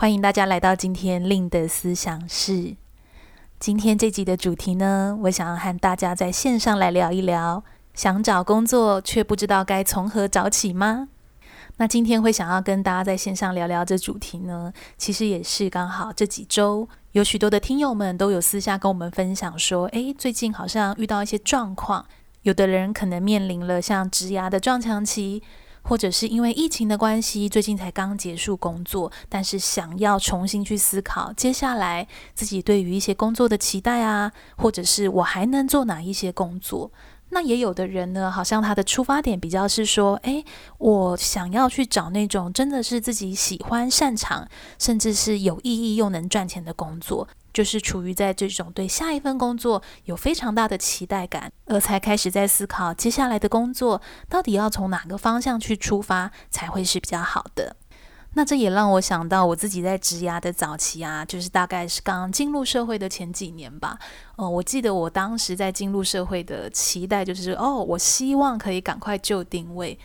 欢迎大家来到今天令的思想室。今天这集的主题呢，我想要和大家在线上来聊一聊：想找工作却不知道该从何找起吗？那今天会想要跟大家在线上聊聊这主题呢，其实也是刚好这几周有许多的听友们都有私下跟我们分享说，诶，最近好像遇到一些状况，有的人可能面临了像职涯的撞墙期。或者是因为疫情的关系，最近才刚结束工作，但是想要重新去思考接下来自己对于一些工作的期待啊，或者是我还能做哪一些工作？那也有的人呢，好像他的出发点比较是说，诶，我想要去找那种真的是自己喜欢、擅长，甚至是有意义又能赚钱的工作。就是处于在这种对下一份工作有非常大的期待感，而才开始在思考接下来的工作到底要从哪个方向去出发才会是比较好的。那这也让我想到我自己在职涯的早期啊，就是大概是刚进入社会的前几年吧。哦，我记得我当时在进入社会的期待就是，哦，我希望可以赶快就定位。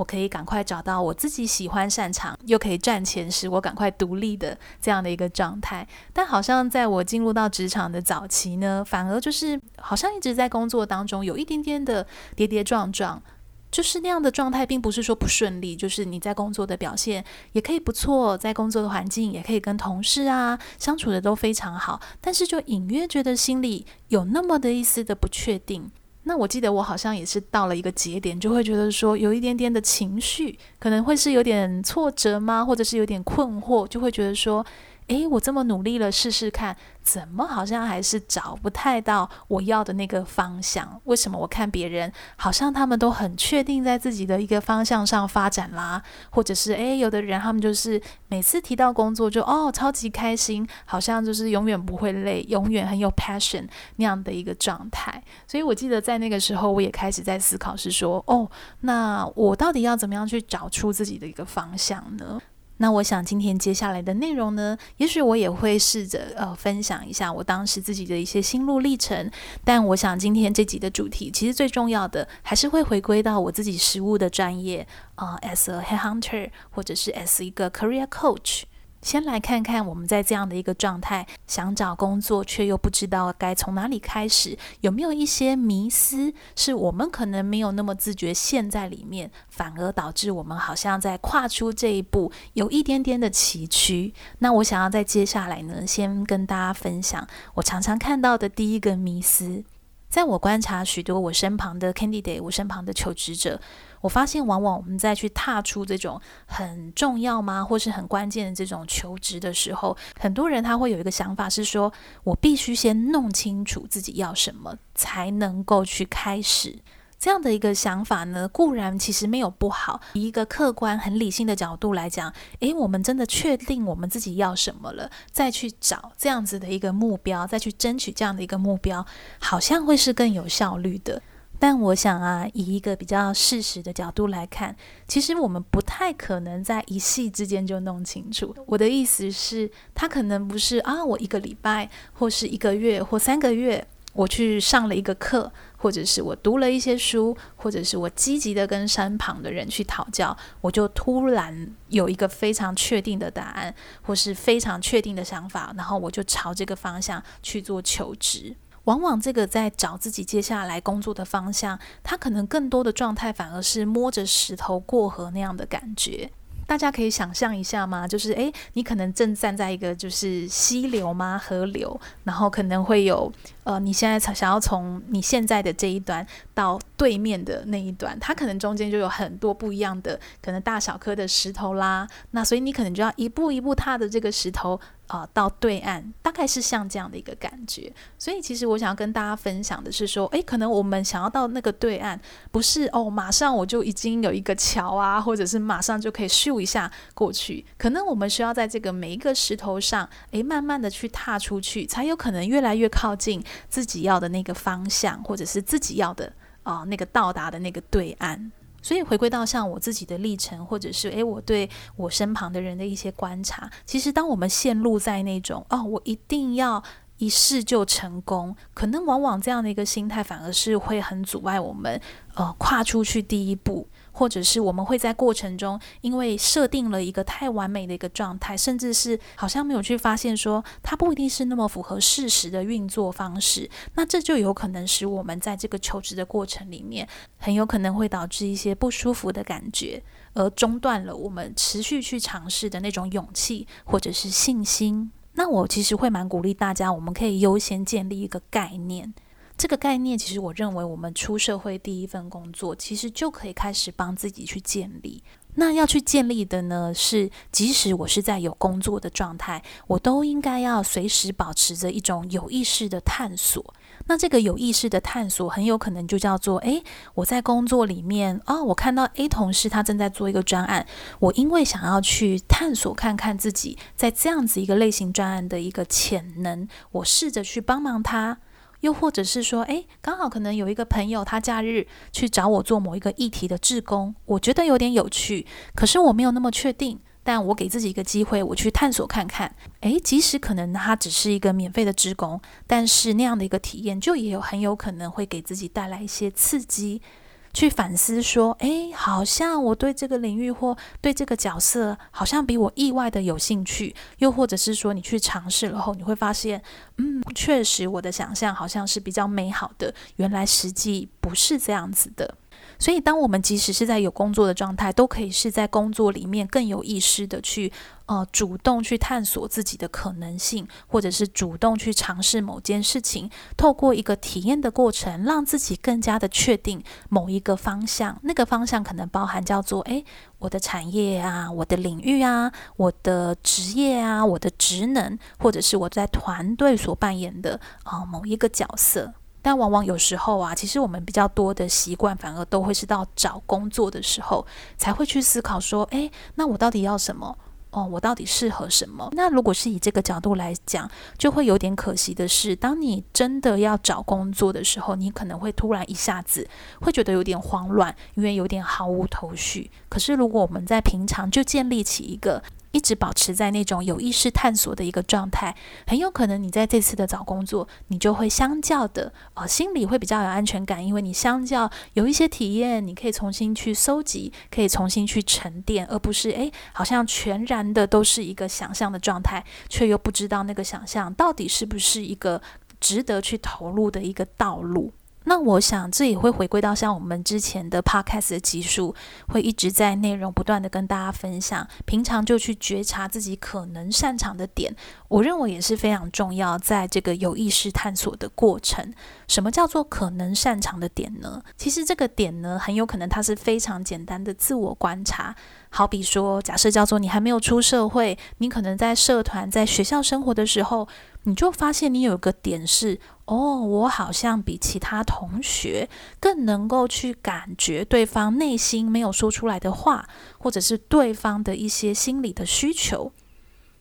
我可以赶快找到我自己喜欢、擅长又可以赚钱，使我赶快独立的这样的一个状态。但好像在我进入到职场的早期呢，反而就是好像一直在工作当中有一点点的跌跌撞撞，就是那样的状态，并不是说不顺利，就是你在工作的表现也可以不错，在工作的环境也可以跟同事啊相处的都非常好，但是就隐约觉得心里有那么的一丝的不确定。那我记得我好像也是到了一个节点，就会觉得说有一点点的情绪，可能会是有点挫折吗？或者是有点困惑，就会觉得说。诶，我这么努力了，试试看，怎么好像还是找不太到我要的那个方向？为什么我看别人好像他们都很确定在自己的一个方向上发展啦？或者是诶，有的人他们就是每次提到工作就哦超级开心，好像就是永远不会累，永远很有 passion 那样的一个状态。所以我记得在那个时候，我也开始在思考，是说哦，那我到底要怎么样去找出自己的一个方向呢？那我想今天接下来的内容呢，也许我也会试着呃分享一下我当时自己的一些心路历程。但我想今天这集的主题，其实最重要的还是会回归到我自己实务的专业啊，呃，as a headhunter 或者是 as 一个 career coach。先来看看我们在这样的一个状态，想找工作却又不知道该从哪里开始，有没有一些迷思是我们可能没有那么自觉陷在里面，反而导致我们好像在跨出这一步有一点点的崎岖。那我想要在接下来呢，先跟大家分享我常常看到的第一个迷思，在我观察许多我身旁的 candidate，我身旁的求职者。我发现，往往我们在去踏出这种很重要吗，或是很关键的这种求职的时候，很多人他会有一个想法是说，我必须先弄清楚自己要什么，才能够去开始。这样的一个想法呢，固然其实没有不好。以一个客观、很理性的角度来讲，诶，我们真的确定我们自己要什么了，再去找这样子的一个目标，再去争取这样的一个目标，好像会是更有效率的。但我想啊，以一个比较事实的角度来看，其实我们不太可能在一夕之间就弄清楚。我的意思是，他可能不是啊，我一个礼拜或是一个月或三个月，我去上了一个课，或者是我读了一些书，或者是我积极的跟身旁的人去讨教，我就突然有一个非常确定的答案，或是非常确定的想法，然后我就朝这个方向去做求职。往往这个在找自己接下来工作的方向，他可能更多的状态反而是摸着石头过河那样的感觉。大家可以想象一下吗？就是诶，你可能正站在一个就是溪流吗？河流，然后可能会有呃，你现在想要从你现在的这一端到对面的那一端，它可能中间就有很多不一样的可能大小颗的石头啦。那所以你可能就要一步一步踏着这个石头。啊、到对岸，大概是像这样的一个感觉。所以，其实我想要跟大家分享的是说，诶，可能我们想要到那个对岸，不是哦，马上我就已经有一个桥啊，或者是马上就可以咻一下过去。可能我们需要在这个每一个石头上，诶，慢慢的去踏出去，才有可能越来越靠近自己要的那个方向，或者是自己要的啊、那个到达的那个对岸。所以回归到像我自己的历程，或者是诶，我对我身旁的人的一些观察，其实当我们陷入在那种哦，我一定要一试就成功，可能往往这样的一个心态，反而是会很阻碍我们呃跨出去第一步。或者是我们会在过程中，因为设定了一个太完美的一个状态，甚至是好像没有去发现说它不一定是那么符合事实的运作方式，那这就有可能使我们在这个求职的过程里面，很有可能会导致一些不舒服的感觉，而中断了我们持续去尝试的那种勇气或者是信心。那我其实会蛮鼓励大家，我们可以优先建立一个概念。这个概念，其实我认为，我们出社会第一份工作，其实就可以开始帮自己去建立。那要去建立的呢，是即使我是在有工作的状态，我都应该要随时保持着一种有意识的探索。那这个有意识的探索，很有可能就叫做：诶，我在工作里面，哦，我看到 A 同事他正在做一个专案，我因为想要去探索看看自己在这样子一个类型专案的一个潜能，我试着去帮忙他。又或者是说，诶，刚好可能有一个朋友，他假日去找我做某一个议题的志工，我觉得有点有趣，可是我没有那么确定，但我给自己一个机会，我去探索看看。诶，即使可能他只是一个免费的职工，但是那样的一个体验，就也有很有可能会给自己带来一些刺激。去反思说，诶，好像我对这个领域或对这个角色，好像比我意外的有兴趣。又或者是说，你去尝试了后，你会发现，嗯，确实我的想象好像是比较美好的，原来实际不是这样子的。所以，当我们即使是在有工作的状态，都可以是在工作里面更有意识的去，呃，主动去探索自己的可能性，或者是主动去尝试某件事情，透过一个体验的过程，让自己更加的确定某一个方向。那个方向可能包含叫做，诶，我的产业啊，我的领域啊，我的职业啊，我的职能，或者是我在团队所扮演的啊，呃，某一个角色。但往往有时候啊，其实我们比较多的习惯，反而都会是到找工作的时候，才会去思考说，诶，那我到底要什么？哦，我到底适合什么？那如果是以这个角度来讲，就会有点可惜的是，当你真的要找工作的时候，你可能会突然一下子会觉得有点慌乱，因为有点毫无头绪。可是如果我们在平常就建立起一个一直保持在那种有意识探索的一个状态，很有可能你在这次的找工作，你就会相较的，呃，心里会比较有安全感，因为你相较有一些体验，你可以重新去搜集，可以重新去沉淀，而不是诶，好像全然的都是一个想象的状态，却又不知道那个想象到底是不是一个值得去投入的一个道路。那我想，这也会回归到像我们之前的 podcast 的集数，会一直在内容不断的跟大家分享。平常就去觉察自己可能擅长的点，我认为也是非常重要。在这个有意识探索的过程，什么叫做可能擅长的点呢？其实这个点呢，很有可能它是非常简单的自我观察。好比说，假设叫做你还没有出社会，你可能在社团、在学校生活的时候，你就发现你有一个点是。哦，我好像比其他同学更能够去感觉对方内心没有说出来的话，或者是对方的一些心理的需求，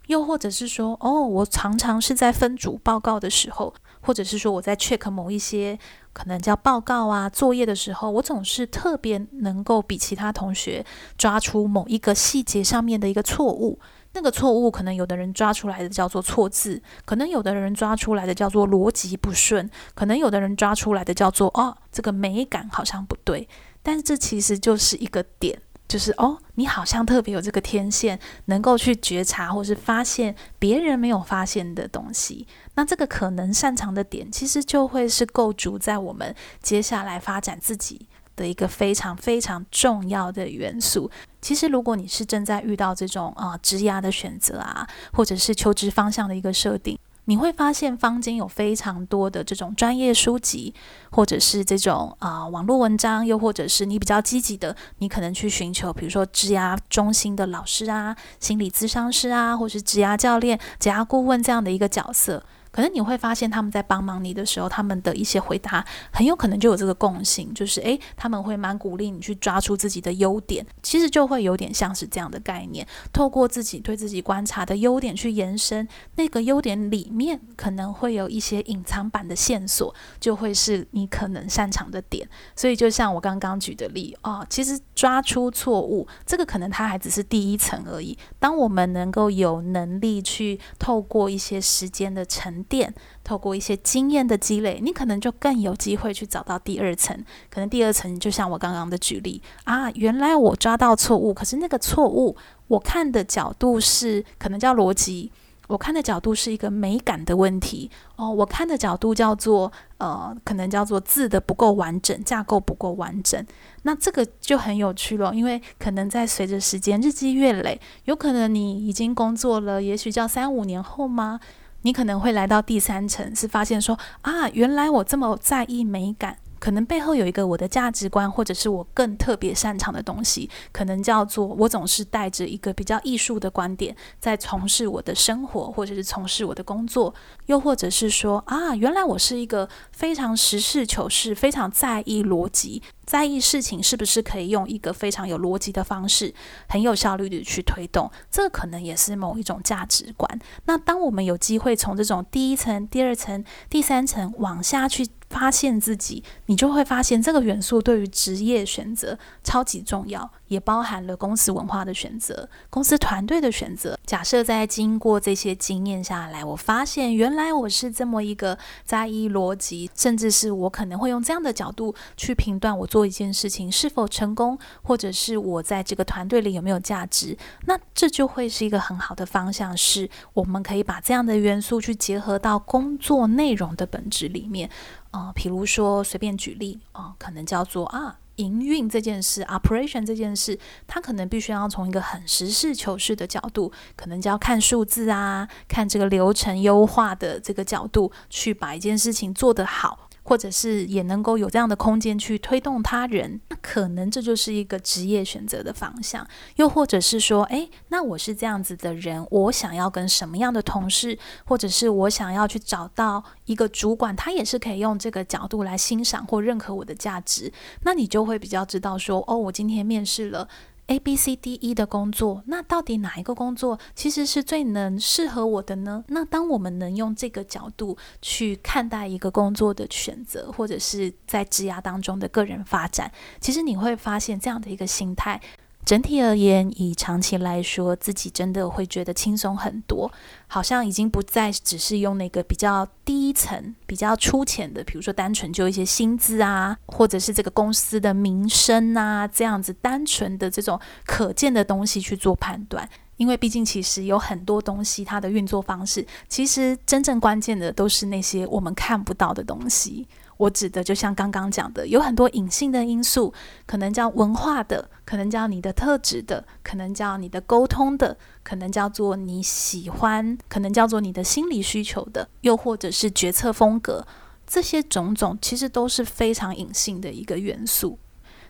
又或者是说，哦，我常常是在分组报告的时候，或者是说我在 check 某一些可能叫报告啊作业的时候，我总是特别能够比其他同学抓出某一个细节上面的一个错误。那个错误，可能有的人抓出来的叫做错字，可能有的人抓出来的叫做逻辑不顺，可能有的人抓出来的叫做哦，这个美感好像不对。但是这其实就是一个点，就是哦，你好像特别有这个天线，能够去觉察或是发现别人没有发现的东西。那这个可能擅长的点，其实就会是构筑在我们接下来发展自己的一个非常非常重要的元素。其实，如果你是正在遇到这种啊职涯的选择啊，或者是求职方向的一个设定，你会发现坊间有非常多的这种专业书籍，或者是这种啊、网络文章，又或者是你比较积极的，你可能去寻求，比如说职涯中心的老师啊、心理咨商师啊，或是职涯教练、职涯顾问这样的一个角色。可能你会发现他们在帮忙你的时候，他们的一些回答很有可能就有这个共性，就是诶，他们会蛮鼓励你去抓出自己的优点，其实就会有点像是这样的概念，透过自己对自己观察的优点去延伸，那个优点里面可能会有一些隐藏版的线索，就会是你可能擅长的点。所以就像我刚刚举的例哦，其实抓出错误，这个可能它还只是第一层而已。当我们能够有能力去透过一些时间的沉电透过一些经验的积累，你可能就更有机会去找到第二层。可能第二层就像我刚刚的举例啊，原来我抓到错误，可是那个错误我看的角度是可能叫逻辑，我看的角度是一个美感的问题哦，我看的角度叫做呃，可能叫做字的不够完整，架构不够完整。那这个就很有趣了，因为可能在随着时间日积月累，有可能你已经工作了，也许叫三五年后吗？你可能会来到第三层，是发现说啊，原来我这么在意美感。可能背后有一个我的价值观，或者是我更特别擅长的东西，可能叫做我总是带着一个比较艺术的观点在从事我的生活，或者是从事我的工作，又或者是说啊，原来我是一个非常实事求是、非常在意逻辑、在意事情是不是可以用一个非常有逻辑的方式，很有效率的去推动，这可能也是某一种价值观。那当我们有机会从这种第一层、第二层、第三层往下去。发现自己，你就会发现这个元素对于职业选择超级重要。也包含了公司文化的选择，公司团队的选择。假设在经过这些经验下来，我发现原来我是这么一个在意逻辑，甚至是我可能会用这样的角度去评断我做一件事情是否成功，或者是我在这个团队里有没有价值。那这就会是一个很好的方向，是我们可以把这样的元素去结合到工作内容的本质里面。啊、比如说随便举例啊、可能叫做啊。营运这件事，operation 这件事，他可能必须要从一个很实事求是的角度，可能就要看数字啊，看这个流程优化的这个角度，去把一件事情做得好。或者是也能够有这样的空间去推动他人，那可能这就是一个职业选择的方向。又或者是说，诶，那我是这样子的人，我想要跟什么样的同事，或者是我想要去找到一个主管，他也是可以用这个角度来欣赏或认可我的价值。那你就会比较知道说，哦，我今天面试了。A、B、C、D、E 的工作，那到底哪一个工作其实是最能适合我的呢？那当我们能用这个角度去看待一个工作的选择，或者是在职涯当中的个人发展，其实你会发现这样的一个心态。整体而言，以长期来说，自己真的会觉得轻松很多，好像已经不再只是用那个比较低层、比较粗浅的，比如说单纯就一些薪资啊，或者是这个公司的名声啊，这样子单纯的这种可见的东西去做判断。因为毕竟其实有很多东西，它的运作方式，其实真正关键的都是那些我们看不到的东西。我指的就像刚刚讲的，有很多隐性的因素，可能叫文化的，可能叫你的特质的，可能叫你的沟通的，可能叫做你喜欢，可能叫做你的心理需求的，又或者是决策风格，这些种种其实都是非常隐性的一个元素。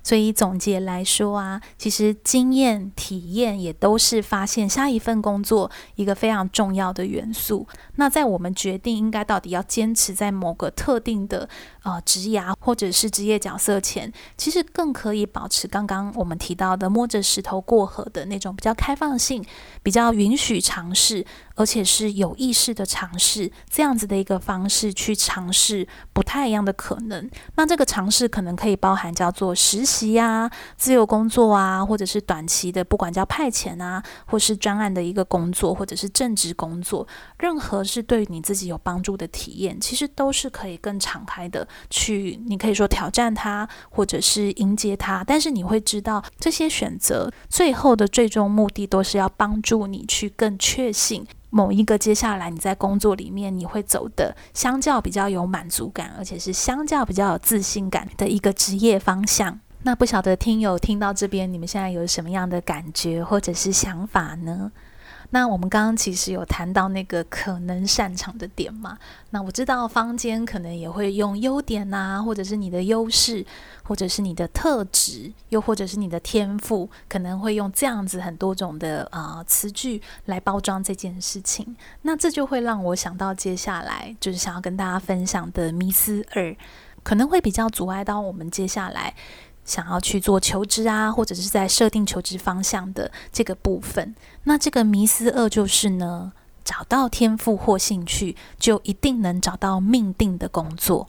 所以总结来说啊，其实经验、体验也都是发现下一份工作一个非常重要的元素。那在我们决定应该到底要坚持在某个特定的呃职涯或者是职业角色前，其实更可以保持刚刚我们提到的摸着石头过河的那种比较开放性，比较允许尝试。而且是有意识的尝试，这样子的一个方式去尝试不太一样的可能。那这个尝试可能可以包含叫做实习呀、自由工作啊，或者是短期的，不管叫派遣啊，或是专案的一个工作，或者是正职工作，任何是对你自己有帮助的体验，其实都是可以更敞开的去，你可以说挑战它，或者是迎接它。但是你会知道，这些选择最后的最终目的都是要帮助你去更确信。某一个接下来你在工作里面你会走的相较比较有满足感，而且是相较比较有自信感的一个职业方向。那不晓得听友听到这边，你们现在有什么样的感觉或者是想法呢？那我们刚刚其实有谈到那个可能擅长的点嘛？那我知道坊间可能也会用优点啊，或者是你的优势，或者是你的特质，又或者是你的天赋，可能会用这样子很多种的啊、词句来包装这件事情。那这就会让我想到接下来就是想要跟大家分享的迷思二，可能会比较阻碍到我们接下来。想要去做求职啊，或者是在设定求职方向的这个部分，那这个迷思二就是呢，找到天赋或兴趣，就一定能找到命定的工作。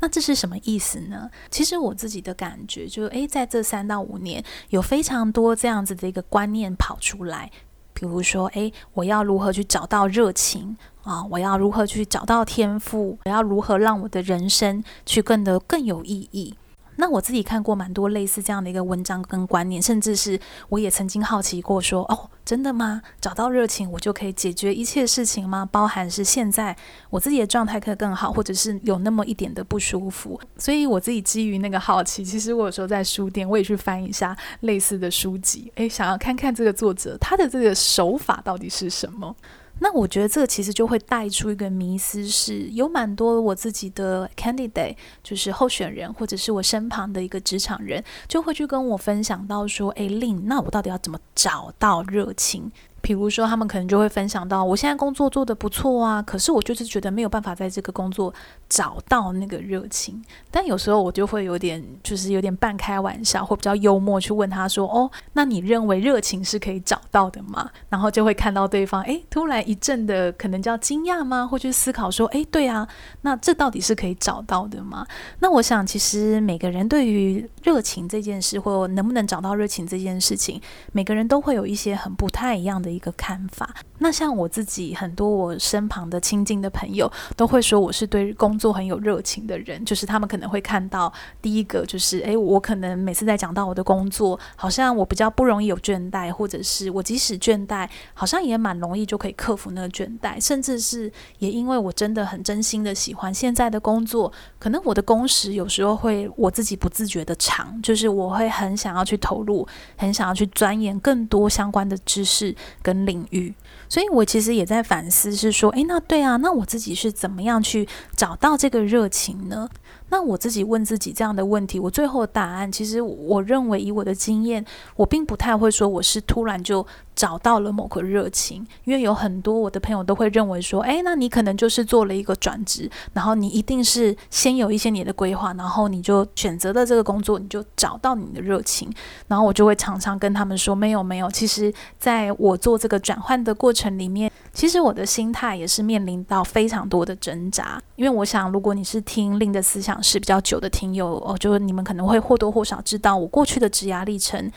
那这是什么意思呢？其实我自己的感觉就是，诶，在这三到五年，有非常多这样子的一个观念跑出来，比如说，诶，我要如何去找到热情啊？我要如何去找到天赋？我要如何让我的人生去更得更有意义？那我自己看过蛮多类似这样的一个文章跟观念，甚至是我也曾经好奇过说，哦，真的吗？找到热情，我就可以解决一切事情吗？包含是现在我自己的状态可以更好，或者是有那么一点的不舒服。所以我自己基于那个好奇，其实我有时候在书店，我也去翻一下类似的书籍，诶，想要看看这个作者他的这个手法到底是什么。那我觉得这个其实就会带出一个迷思，是有蛮多我自己的 candidate，就是候选人，或者是我身旁的一个职场人，就会去跟我分享到说：“诶，Lin，那我到底要怎么找到热情？”比如说，他们可能就会分享到，我现在工作做得不错啊，可是我就是觉得没有办法在这个工作找到那个热情。但有时候我就会有点，就是有点半开玩笑，或比较幽默去问他说：“哦，那你认为热情是可以找到的吗？”然后就会看到对方，诶，突然一阵的可能叫惊讶吗？或去思考说：“诶，对啊，那这到底是可以找到的吗？”那我想，其实每个人对于热情这件事，或能不能找到热情这件事情，每个人都会有一些很不太一样的。一个看法。那像我自己，很多我身旁的亲近的朋友都会说我是对工作很有热情的人。就是他们可能会看到第一个，就是诶，我可能每次在讲到我的工作，好像我比较不容易有倦怠，或者是我即使倦怠，好像也蛮容易就可以克服那个倦怠。甚至是也因为我真的很真心的喜欢现在的工作，可能我的工时有时候会我自己不自觉的长，就是我会很想要去投入，很想要去钻研更多相关的知识。跟领域，所以我其实也在反思，是说，诶，那对啊，那我自己是怎么样去找到这个热情呢？那我自己问自己这样的问题，我最后的答案，其实我认为以我的经验，我并不太会说我是突然就找到了某个热情，因为有很多我的朋友都会认为说，诶，那你可能就是做了一个转职，然后你一定是先有一些你的规划，然后你就选择了这个工作，你就找到你的热情。然后我就会常常跟他们说，没有没有，其实在我做这个转换的过程里面，其实我的心态也是面临到非常多的挣扎，因为我想，如果你是听令的思想是比较久的听友哦，就是你们可能会或多或少知道我过去的职涯历程，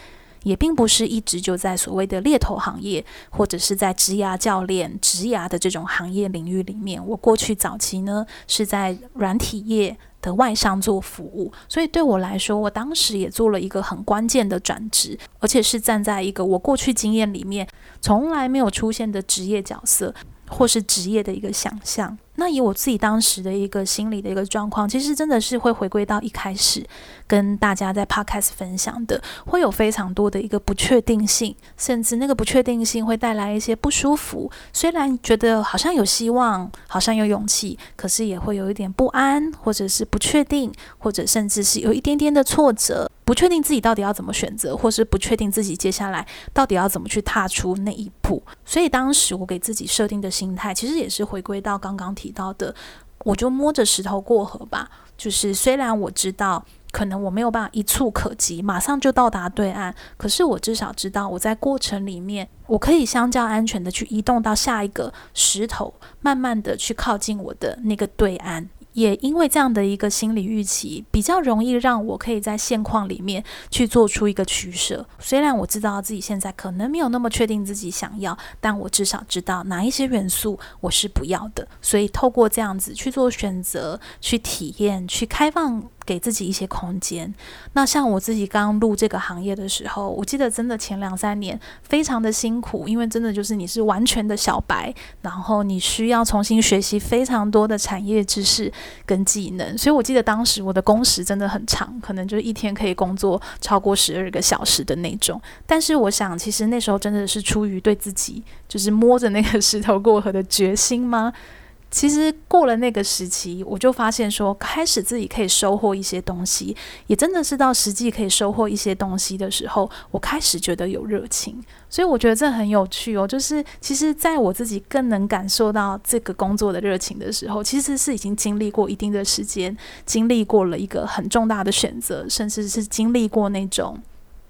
也并不是一直就在所谓的猎头行业，或者是在职涯教练、职涯的这种行业领域里面。我过去早期呢是在软体业的外商做服务，所以对我来说，我当时也做了一个很关键的转职，而且是站在一个我过去经验里面从来没有出现的职业角色，或是职业的一个想象。那以我自己当时的一个心理的一个状况，其实真的是会回归到一开始跟大家在 podcast 分享的，会有非常多的一个不确定性，甚至那个不确定性会带来一些不舒服。虽然觉得好像有希望，好像有勇气，可是也会有一点不安，或者是不确定，或者甚至是有一点点的挫折。不确定自己到底要怎么选择，或是不确定自己接下来到底要怎么去踏出那一步。所以当时我给自己设定的心态，其实也是回归到刚刚提到的，我就摸着石头过河吧。就是虽然我知道可能我没有办法一触可及，马上就到达对岸，可是我至少知道我在过程里面，我可以相较安全的去移动到下一个石头，慢慢的去靠近我的那个对岸。也因为这样的一个心理预期，比较容易让我可以在现况里面去做出一个取舍。虽然我知道自己现在可能没有那么确定自己想要，但我至少知道哪一些元素我是不要的。所以透过这样子去做选择、去体验、去开放给自己一些空间。那像我自己刚入这个行业的时候，我记得真的前两三年非常的辛苦，因为真的就是你是完全的小白，然后你需要重新学习非常多的产业知识跟技能。所以我记得当时我的工时真的很长，可能就是一天可以工作超过十二个小时的那种。但是我想，其实那时候真的是出于对自己就是摸着那个石头过河的决心吗？其实过了那个时期，我就发现说，开始自己可以收获一些东西，也真的是到实际可以收获一些东西的时候，我开始觉得有热情。所以我觉得这很有趣哦，就是其实在我自己更能感受到这个工作的热情的时候，其实是已经经历过一定的时间，经历过了一个很重大的选择，甚至是经历过那种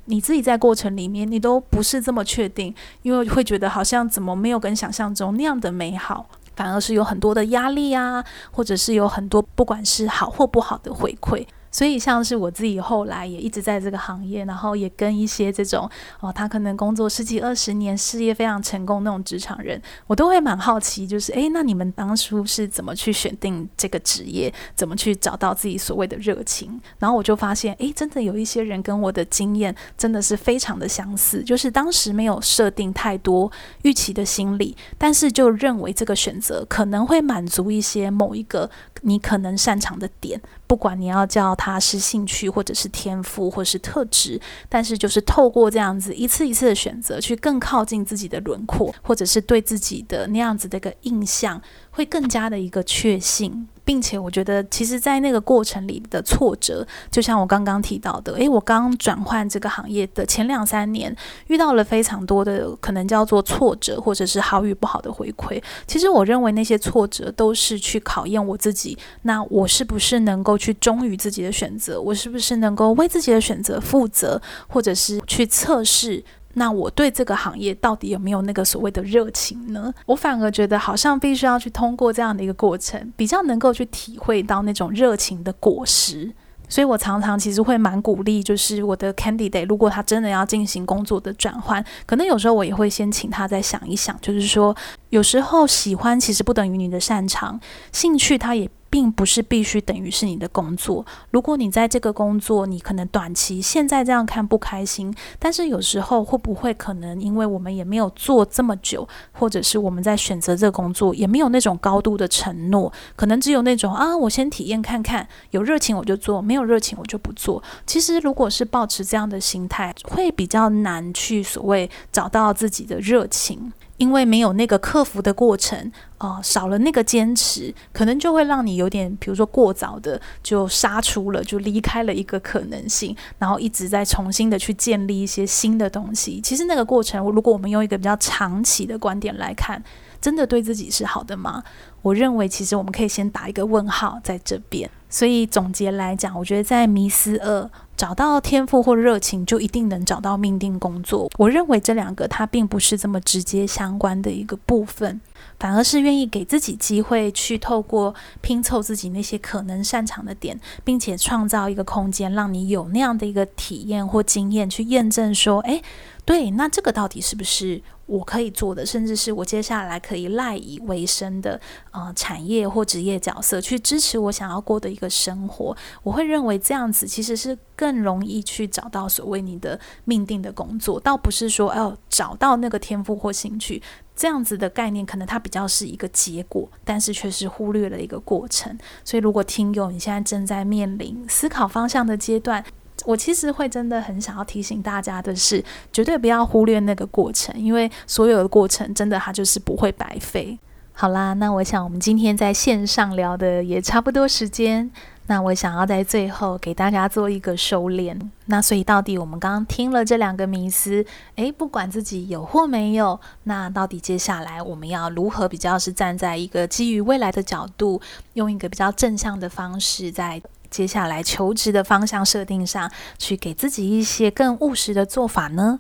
你自己在过程里面你都不是这么确定，因为会觉得好像怎么没有跟想象中那样的美好。反而是有很多的压力啊，或者是有很多不管是好或不好的回馈。所以，像是我自己后来也一直在这个行业，然后也跟一些这种哦，他可能工作十几二十年，事业非常成功那种职场人，我都会蛮好奇，就是诶，那你们当初是怎么去选定这个职业，怎么去找到自己所谓的热情？然后我就发现，诶，真的有一些人跟我的经验真的是非常的相似，就是当时没有设定太多预期的心理，但是就认为这个选择可能会满足一些某一个你可能擅长的点。不管你要叫它是兴趣，或者是天赋，或是特质，但是就是透过这样子一次一次的选择，去更靠近自己的轮廓，或者是对自己的那样子的一个印象，会更加的一个确信。并且我觉得，其实，在那个过程里的挫折，就像我刚刚提到的，诶，我刚转换这个行业的前两三年，遇到了非常多的可能叫做挫折，或者是好与不好的回馈。其实，我认为那些挫折都是去考验我自己，那我是不是能够去忠于自己的选择？我是不是能够为自己的选择负责，或者是去测试？那我对这个行业到底有没有那个所谓的热情呢？我反而觉得好像必须要去通过这样的一个过程，比较能够去体会到那种热情的果实。所以我常常其实会蛮鼓励，就是我的 candidate，如果他真的要进行工作的转换，可能有时候我也会先请他再想一想，就是说有时候喜欢其实不等于你的擅长，兴趣他也。并不是必须等于是你的工作。如果你在这个工作，你可能短期现在这样看不开心，但是有时候会不会可能，因为我们也没有做这么久，或者是我们在选择这个工作也没有那种高度的承诺，可能只有那种啊，我先体验看看，有热情我就做，没有热情我就不做。其实如果是抱持这样的心态，会比较难去所谓找到自己的热情。因为没有那个克服的过程，呃，少了那个坚持，可能就会让你有点，比如说过早的就杀出了，就离开了一个可能性，然后一直在重新的去建立一些新的东西。其实那个过程，如果我们用一个比较长期的观点来看，真的对自己是好的吗？我认为，其实我们可以先打一个问号在这边。所以总结来讲，我觉得在迷思二。找到天赋或热情，就一定能找到命定工作。我认为这两个它并不是这么直接相关的一个部分，反而是愿意给自己机会去透过拼凑自己那些可能擅长的点，并且创造一个空间，让你有那样的一个体验或经验去验证说，诶，对，那这个到底是不是？我可以做的，甚至是我接下来可以赖以为生的呃产业或职业角色，去支持我想要过的一个生活。我会认为这样子其实是更容易去找到所谓你的命定的工作，倒不是说哦找到那个天赋或兴趣这样子的概念，可能它比较是一个结果，但是却是忽略了一个过程。所以，如果听友你现在正在面临思考方向的阶段，我其实会真的很想要提醒大家的是，绝对不要忽略那个过程，因为所有的过程真的它就是不会白费。好啦，那我想我们今天在线上聊的也差不多时间，那我想要在最后给大家做一个收敛。那所以到底我们刚刚听了这两个迷思，诶，不管自己有或没有，那到底接下来我们要如何比较是站在一个基于未来的角度，用一个比较正向的方式在。接下来求职的方向设定上去，给自己一些更务实的做法呢？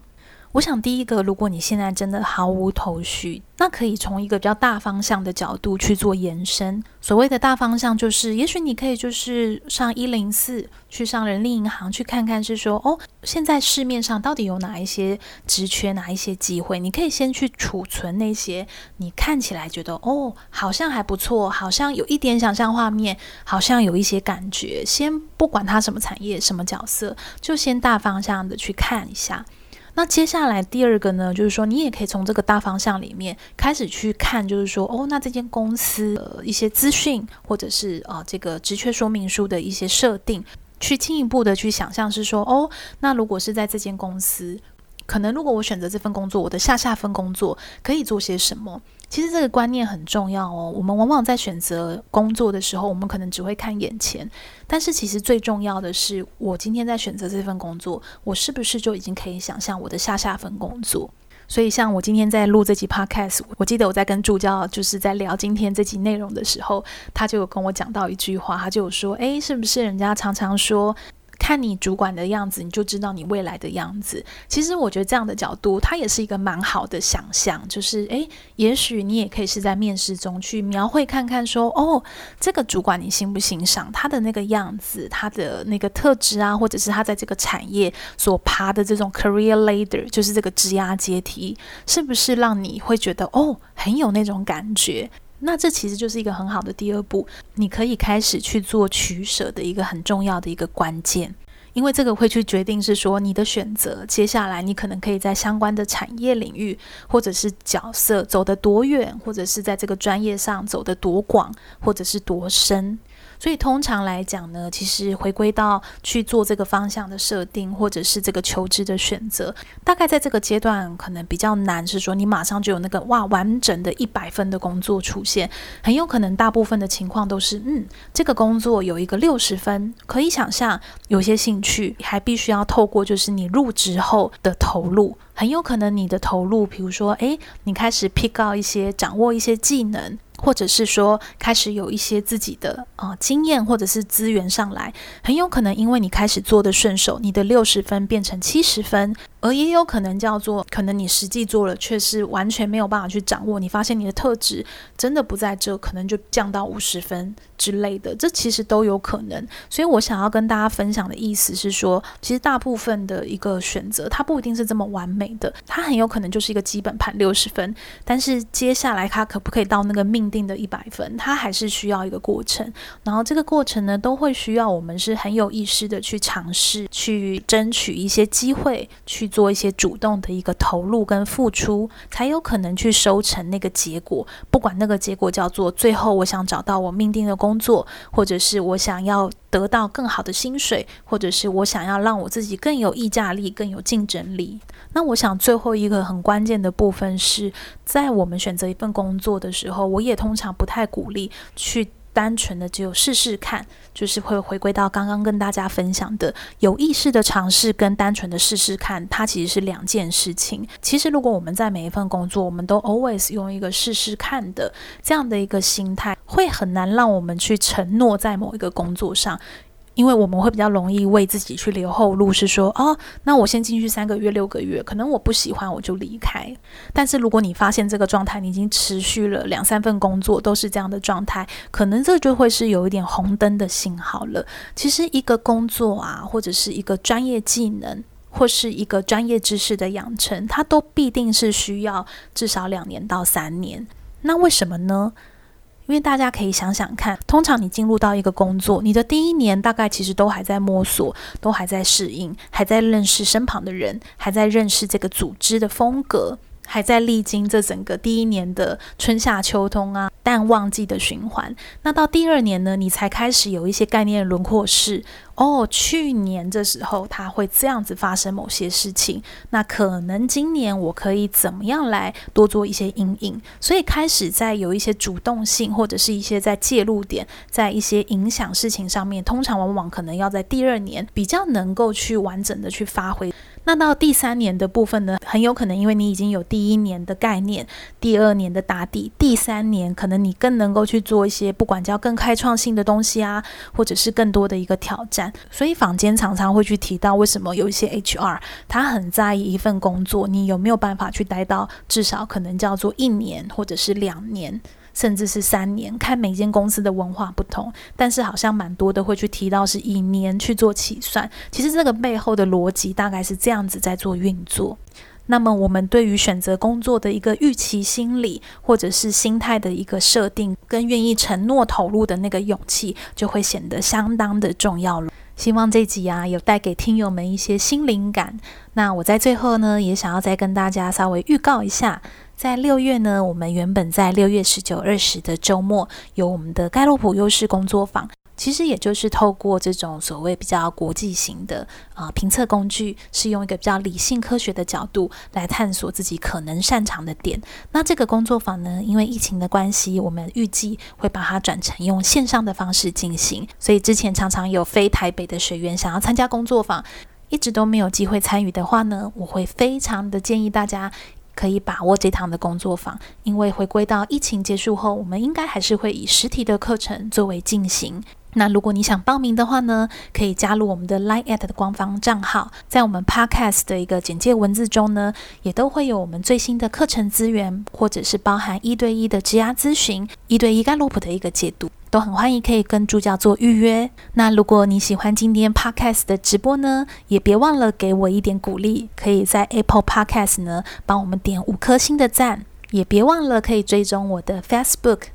我想，第一个，如果你现在真的毫无头绪，那可以从一个比较大方向的角度去做延伸。所谓的大方向，就是也许你可以就是上一零四，去上人力银行去看看，是说哦，现在市面上到底有哪一些职缺，哪一些机会，你可以先去储存那些你看起来觉得哦，好像还不错，好像有一点想象画面，好像有一些感觉。先不管它什么产业、什么角色，就先大方向的去看一下。那接下来第二个呢，就是说你也可以从这个大方向里面开始去看，就是说哦，那这间公司的一些资讯，或者是啊、这个职缺说明书的一些设定，去进一步的去想象是说哦，那如果是在这间公司，可能如果我选择这份工作，我的下下份工作可以做些什么？其实这个观念很重要哦。我们往往在选择工作的时候，我们可能只会看眼前，但是其实最重要的是，我今天在选择这份工作，我是不是就已经可以想象我的下下份工作？所以，像我今天在录这集 Podcast，我记得我在跟助教就是在聊今天这集内容的时候，他就有跟我讲到一句话，他就说：“诶，是不是人家常常说？”看你主管的样子，你就知道你未来的样子。其实我觉得这样的角度，它也是一个蛮好的想象。就是，诶，也许你也可以是在面试中去描绘看看，说，哦，这个主管你欣不欣赏他的那个样子，他的那个特质啊，或者是他在这个产业所爬的这种 career ladder，就是这个职涯阶梯，是不是让你会觉得，哦，很有那种感觉？那这其实就是一个很好的第二步，你可以开始去做取舍的一个很重要的一个关键，因为这个会去决定是说你的选择，接下来你可能可以在相关的产业领域或者是角色走得多远，或者是在这个专业上走得多广，或者是多深。所以通常来讲呢，其实回归到去做这个方向的设定，或者是这个求职的选择，大概在这个阶段可能比较难，是说你马上就有那个哇完整的一百分的工作出现，很有可能大部分的情况都是，嗯，这个工作有一个六十分，可以想象有些兴趣，还必须要透过就是你入职后的投入，很有可能你的投入，比如说，诶，你开始 pick up 一些，掌握一些技能。或者是说，开始有一些自己的啊、呃、经验，或者是资源上来，很有可能因为你开始做的顺手，你的六十分变成七十分。而也有可能叫做，可能你实际做了，却是完全没有办法去掌握。你发现你的特质真的不在这，可能就降到五十分之类的，这其实都有可能。所以我想要跟大家分享的意思是说，其实大部分的一个选择，它不一定是这么完美的，它很有可能就是一个基本盘六十分，但是接下来它可不可以到那个命定的一百分，它还是需要一个过程。然后这个过程呢，都会需要我们是很有意识的去尝试，去争取一些机会，去。做一些主动的一个投入跟付出，才有可能去收成那个结果。不管那个结果叫做最后我想找到我命定的工作，或者是我想要得到更好的薪水，或者是我想要让我自己更有议价力、更有竞争力。那我想最后一个很关键的部分是在我们选择一份工作的时候，我也通常不太鼓励去。单纯的只有试试看，就是会回归到刚刚跟大家分享的有意识的尝试跟单纯的试试看，它其实是两件事情。其实如果我们在每一份工作，我们都 always 用一个试试看的这样的一个心态，会很难让我们去承诺在某一个工作上。因为我们会比较容易为自己去留后路，是说哦，那我先进去三个月、六个月，可能我不喜欢我就离开。但是如果你发现这个状态，你已经持续了两三份工作都是这样的状态，可能这就会是有一点红灯的信号了。其实一个工作啊，或者是一个专业技能，或是一个专业知识的养成，它都必定是需要至少两年到三年。那为什么呢？因为大家可以想想看，通常你进入到一个工作，你的第一年大概其实都还在摸索，都还在适应，还在认识身旁的人，还在认识这个组织的风格，还在历经这整个第一年的春夏秋冬啊。淡旺季的循环，那到第二年呢，你才开始有一些概念轮廓是哦，去年这时候它会这样子发生某些事情，那可能今年我可以怎么样来多做一些阴影，所以开始在有一些主动性或者是一些在介入点，在一些影响事情上面，通常往往可能要在第二年比较能够去完整的去发挥。那到第三年的部分呢，很有可能因为你已经有第一年的概念，第二年的打底，第三年可能你更能够去做一些不管叫更开创性的东西啊，或者是更多的一个挑战。所以坊间常常会去提到，为什么有一些 HR 他很在意一份工作，你有没有办法去待到至少可能叫做一年或者是两年。甚至是三年，看每间公司的文化不同，但是好像蛮多的会去提到是以年去做起算。其实这个背后的逻辑大概是这样子在做运作。那么我们对于选择工作的一个预期心理，或者是心态的一个设定，跟愿意承诺投入的那个勇气，就会显得相当的重要了。希望这集啊有带给听友们一些新灵感。那我在最后呢，也想要再跟大家稍微预告一下。在六月呢，我们原本在六月十九、二十的周末有我们的盖洛普优势工作坊，其实也就是透过这种所谓比较国际型的啊、呃、评测工具，是用一个比较理性科学的角度来探索自己可能擅长的点。那这个工作坊呢，因为疫情的关系，我们预计会把它转成用线上的方式进行，所以之前常常有非台北的学员想要参加工作坊，一直都没有机会参与的话呢，我会非常的建议大家。可以把握这堂的工作坊，因为回归到疫情结束后，我们应该还是会以实体的课程作为进行。那如果你想报名的话呢，可以加入我们的 Line@ at 的官方账号，在我们 Podcast 的一个简介文字中呢，也都会有我们最新的课程资源，或者是包含一对一的职涯咨询、一对一盖洛普的一个解读。都很欢迎可以跟助教做预约。那如果你喜欢今天 Podcast 的直播呢，也别忘了给我一点鼓励，可以在 Apple Podcast 呢帮我们点五颗星的赞，也别忘了可以追踪我的 Facebook、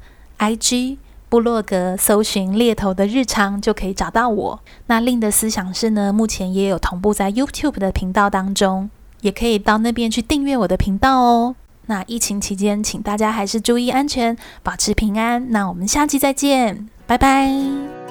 IG、部落格，搜寻猎头的日常就可以找到我。那另的思想是呢，目前也有同步在 YouTube 的频道当中，也可以到那边去订阅我的频道哦。那疫情期间，请大家还是注意安全，保持平安。那我们下期再见，拜拜。